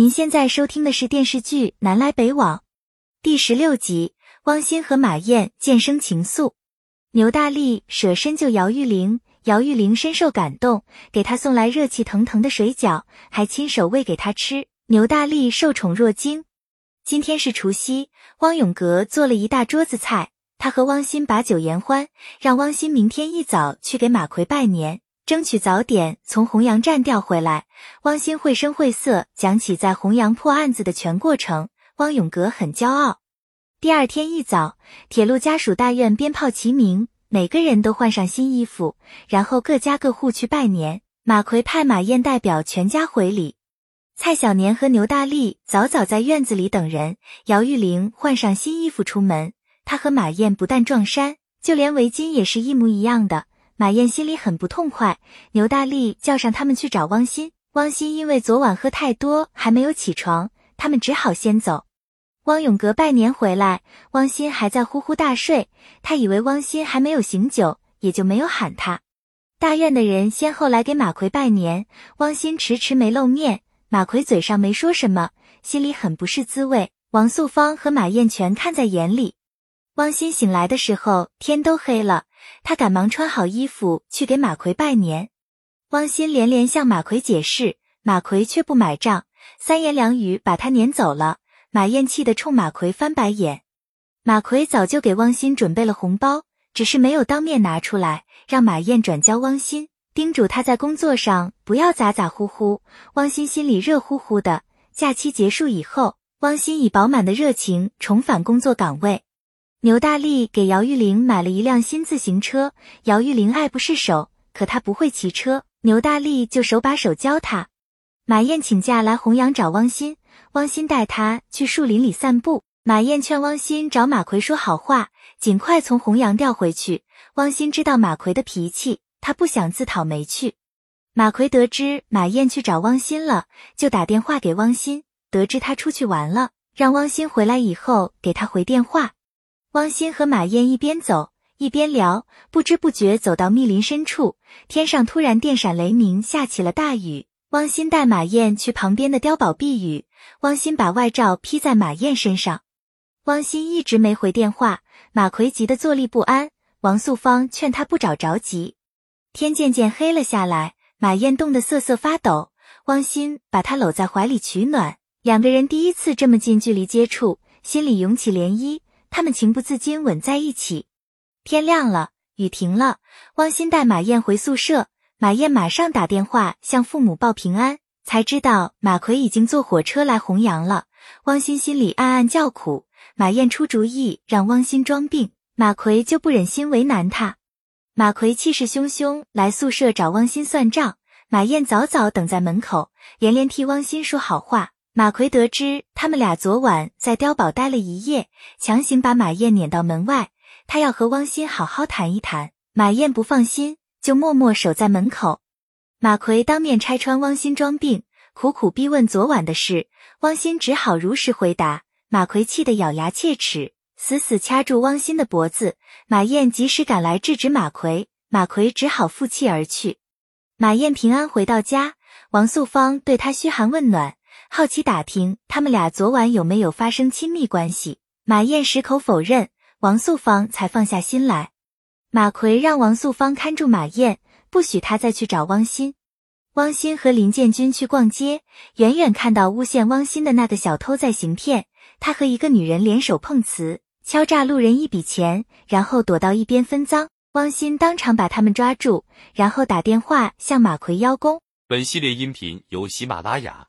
您现在收听的是电视剧《南来北往》第十六集，汪欣和马燕渐生情愫。牛大力舍身救姚玉玲，姚玉玲深受感动，给他送来热气腾腾的水饺，还亲手喂给他吃。牛大力受宠若惊。今天是除夕，汪永革做了一大桌子菜，他和汪欣把酒言欢，让汪欣明天一早去给马奎拜年。争取早点从洪阳站调回来。汪欣绘声绘色讲起在洪阳破案子的全过程，汪永革很骄傲。第二天一早，铁路家属大院鞭炮齐鸣，每个人都换上新衣服，然后各家各户去拜年。马奎派马燕代表全家回礼。蔡小年和牛大力早早在院子里等人。姚玉玲换上新衣服出门，她和马燕不但撞衫，就连围巾也是一模一样的。马燕心里很不痛快，牛大力叫上他们去找汪欣。汪欣因为昨晚喝太多，还没有起床，他们只好先走。汪永革拜年回来，汪欣还在呼呼大睡，他以为汪欣还没有醒酒，也就没有喊他。大院的人先后来给马奎拜年，汪欣迟迟没露面，马奎嘴上没说什么，心里很不是滋味。王素芳和马燕全看在眼里。汪欣醒来的时候，天都黑了。他赶忙穿好衣服去给马奎拜年，汪欣连连向马奎解释，马奎却不买账，三言两语把他撵走了。马燕气得冲马奎翻白眼。马奎早就给汪欣准备了红包，只是没有当面拿出来，让马燕转交汪欣，叮嘱他在工作上不要咋咋呼呼。汪欣心里热乎乎的。假期结束以后，汪欣以饱满的热情重返工作岗位。牛大力给姚玉玲买了一辆新自行车，姚玉玲爱不释手，可她不会骑车，牛大力就手把手教她。马燕请假来洪阳找汪欣，汪欣带她去树林里散步。马燕劝汪欣找马奎说好话，尽快从洪阳调回去。汪欣知道马奎的脾气，他不想自讨没趣。马奎得知马燕去找汪欣了，就打电话给汪欣，得知他出去玩了，让汪欣回来以后给他回电话。汪欣和马燕一边走一边聊，不知不觉走到密林深处，天上突然电闪雷鸣，下起了大雨。汪欣带马燕去旁边的碉堡避雨。汪欣把外罩披在马燕身上。汪欣一直没回电话，马奎急得坐立不安。王素芳劝他不找着急。天渐渐黑了下来，马燕冻得瑟瑟发抖。汪欣把她搂在怀里取暖，两个人第一次这么近距离接触，心里涌起涟漪。他们情不自禁吻在一起。天亮了，雨停了。汪欣带马燕回宿舍，马燕马上打电话向父母报平安，才知道马奎已经坐火车来洪阳了。汪欣心里暗暗叫苦。马燕出主意让汪欣装病，马奎就不忍心为难他。马奎气势汹汹来宿舍找汪欣算账，马燕早早等在门口，连连替汪欣说好话。马奎得知他们俩昨晚在碉堡待了一夜，强行把马燕撵到门外，他要和汪欣好好谈一谈。马燕不放心，就默默守在门口。马奎当面拆穿汪欣装病，苦苦逼问昨晚的事，汪欣只好如实回答。马奎气得咬牙切齿，死死掐住汪欣的脖子。马燕及时赶来制止马奎，马奎只好负气而去。马燕平安回到家，王素芳对她嘘寒问暖。好奇打听他们俩昨晚有没有发生亲密关系，马燕矢口否认，王素芳才放下心来。马奎让王素芳看住马燕，不许她再去找汪欣。汪欣和林建军去逛街，远远看到诬陷汪欣的那个小偷在行骗，他和一个女人联手碰瓷，敲诈路人一笔钱，然后躲到一边分赃。汪欣当场把他们抓住，然后打电话向马奎邀功。本系列音频由喜马拉雅。